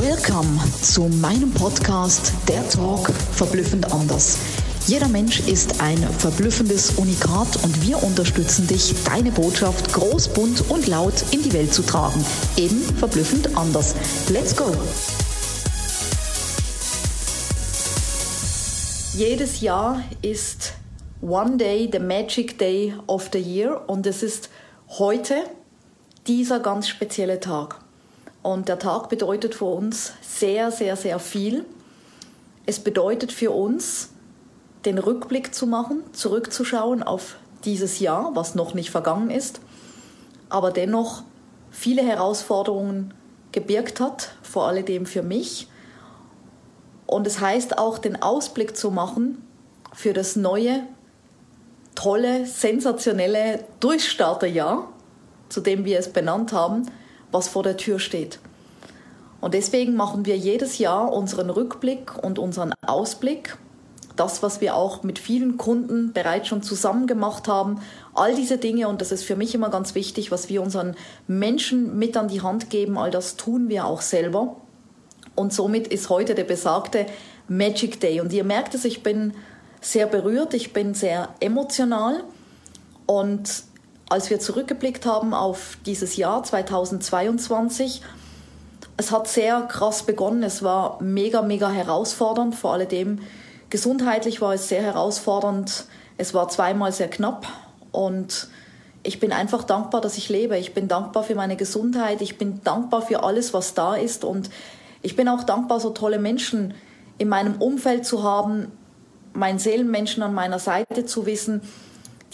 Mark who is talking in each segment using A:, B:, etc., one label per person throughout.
A: Welcome zu meinem Podcast Der Talk verblüffend anders. Jeder Mensch ist ein verblüffendes Unikat und wir unterstützen dich, deine Botschaft groß, bunt und laut in die Welt zu tragen. Eben verblüffend anders. Let's go!
B: Jedes Jahr ist One Day the Magic Day of the Year und es ist heute dieser ganz spezielle Tag. Und der Tag bedeutet für uns sehr, sehr, sehr viel. Es bedeutet für uns, den Rückblick zu machen, zurückzuschauen auf dieses Jahr, was noch nicht vergangen ist, aber dennoch viele Herausforderungen gebirgt hat, vor allem für mich. Und es heißt auch, den Ausblick zu machen für das neue, tolle, sensationelle Durchstarterjahr, zu dem wir es benannt haben, was vor der Tür steht. Und deswegen machen wir jedes Jahr unseren Rückblick und unseren Ausblick. Das, was wir auch mit vielen Kunden bereits schon zusammen gemacht haben. All diese Dinge, und das ist für mich immer ganz wichtig, was wir unseren Menschen mit an die Hand geben, all das tun wir auch selber. Und somit ist heute der besagte Magic Day. Und ihr merkt es, ich bin sehr berührt, ich bin sehr emotional. Und als wir zurückgeblickt haben auf dieses Jahr 2022, es hat sehr krass begonnen. Es war mega, mega herausfordernd. Vor allem gesundheitlich war es sehr herausfordernd. Es war zweimal sehr knapp und ich bin einfach dankbar, dass ich lebe. Ich bin dankbar für meine Gesundheit. Ich bin dankbar für alles, was da ist. Und ich bin auch dankbar, so tolle Menschen in meinem Umfeld zu haben, meinen Seelenmenschen an meiner Seite zu wissen,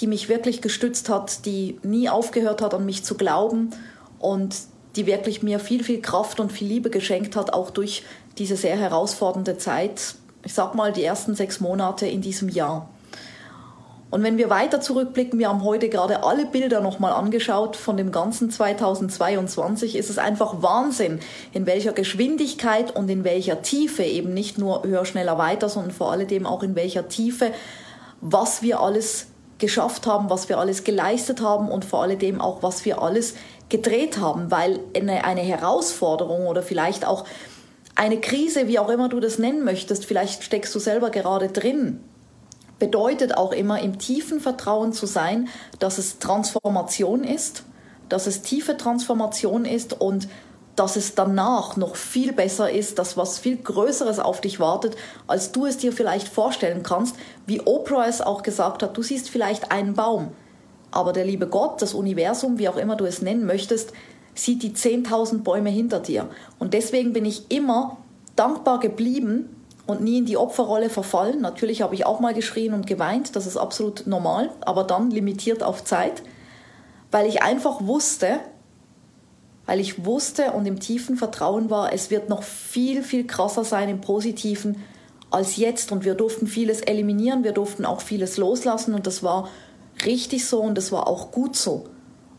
B: die mich wirklich gestützt hat, die nie aufgehört hat, an mich zu glauben und die wirklich mir viel, viel Kraft und viel Liebe geschenkt hat, auch durch diese sehr herausfordernde Zeit. Ich sag mal, die ersten sechs Monate in diesem Jahr. Und wenn wir weiter zurückblicken, wir haben heute gerade alle Bilder nochmal angeschaut von dem ganzen 2022, ist es einfach Wahnsinn, in welcher Geschwindigkeit und in welcher Tiefe, eben nicht nur höher, schneller, weiter, sondern vor allem auch in welcher Tiefe, was wir alles geschafft haben, was wir alles geleistet haben und vor allem auch, was wir alles gedreht haben, weil eine, eine Herausforderung oder vielleicht auch eine Krise, wie auch immer du das nennen möchtest, vielleicht steckst du selber gerade drin, bedeutet auch immer im tiefen Vertrauen zu sein, dass es Transformation ist, dass es tiefe Transformation ist und dass es danach noch viel besser ist, dass was viel Größeres auf dich wartet, als du es dir vielleicht vorstellen kannst. Wie Oprah es auch gesagt hat, du siehst vielleicht einen Baum, aber der liebe Gott, das Universum, wie auch immer du es nennen möchtest, sieht die 10.000 Bäume hinter dir. Und deswegen bin ich immer dankbar geblieben und nie in die Opferrolle verfallen. Natürlich habe ich auch mal geschrien und geweint, das ist absolut normal, aber dann limitiert auf Zeit, weil ich einfach wusste, weil ich wusste und im tiefen Vertrauen war, es wird noch viel, viel krasser sein im Positiven als jetzt. Und wir durften vieles eliminieren, wir durften auch vieles loslassen und das war richtig so und das war auch gut so.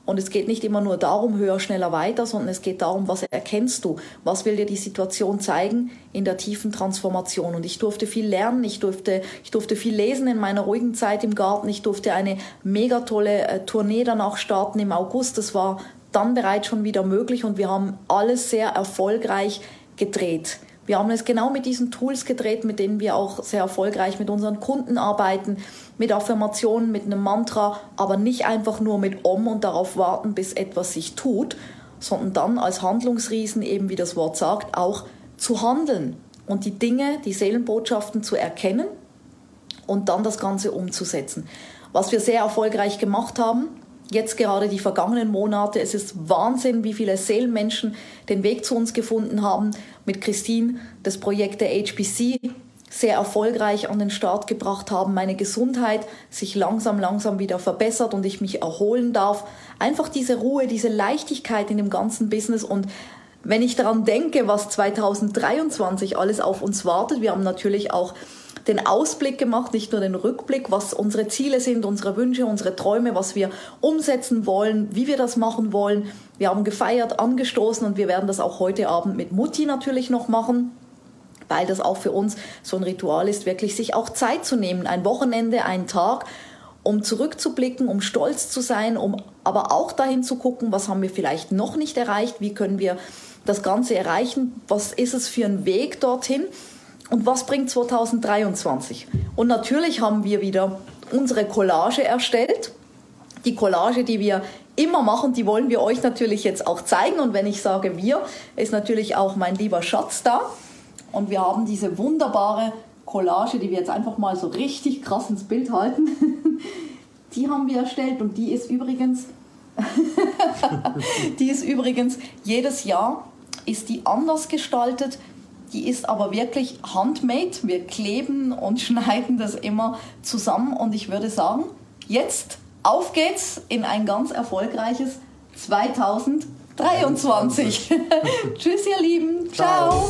B: Und es geht nicht immer nur darum, höher, schneller, weiter, sondern es geht darum, was erkennst du? Was will dir die Situation zeigen in der tiefen Transformation? Und ich durfte viel lernen, ich durfte, ich durfte viel lesen in meiner ruhigen Zeit im Garten, ich durfte eine mega tolle äh, Tournee danach starten im August. Das war dann bereits schon wieder möglich und wir haben alles sehr erfolgreich gedreht. Wir haben es genau mit diesen Tools gedreht, mit denen wir auch sehr erfolgreich mit unseren Kunden arbeiten, mit Affirmationen, mit einem Mantra, aber nicht einfach nur mit Om und darauf warten, bis etwas sich tut, sondern dann als Handlungsriesen, eben wie das Wort sagt, auch zu handeln und die Dinge, die Seelenbotschaften zu erkennen und dann das Ganze umzusetzen. Was wir sehr erfolgreich gemacht haben, jetzt gerade die vergangenen Monate. Es ist Wahnsinn, wie viele Seelenmenschen den Weg zu uns gefunden haben. Mit Christine das Projekt der HBC sehr erfolgreich an den Start gebracht haben, meine Gesundheit sich langsam, langsam wieder verbessert und ich mich erholen darf. Einfach diese Ruhe, diese Leichtigkeit in dem ganzen Business und wenn ich daran denke, was 2023 alles auf uns wartet, wir haben natürlich auch den Ausblick gemacht, nicht nur den Rückblick, was unsere Ziele sind, unsere Wünsche, unsere Träume, was wir umsetzen wollen, wie wir das machen wollen. Wir haben gefeiert, angestoßen und wir werden das auch heute Abend mit Mutti natürlich noch machen weil das auch für uns so ein Ritual ist, wirklich sich auch Zeit zu nehmen, ein Wochenende, einen Tag, um zurückzublicken, um stolz zu sein, um aber auch dahin zu gucken, was haben wir vielleicht noch nicht erreicht, wie können wir das Ganze erreichen, was ist es für ein Weg dorthin und was bringt 2023. Und natürlich haben wir wieder unsere Collage erstellt. Die Collage, die wir immer machen, die wollen wir euch natürlich jetzt auch zeigen. Und wenn ich sage wir, ist natürlich auch mein lieber Schatz da. Und wir haben diese wunderbare Collage, die wir jetzt einfach mal so richtig krass ins Bild halten. Die haben wir erstellt und die ist übrigens, die ist übrigens jedes Jahr ist die anders gestaltet. Die ist aber wirklich handmade. Wir kleben und schneiden das immer zusammen und ich würde sagen, jetzt auf geht's in ein ganz erfolgreiches 2023. Tschüss, ihr Lieben. Ciao. Ciao.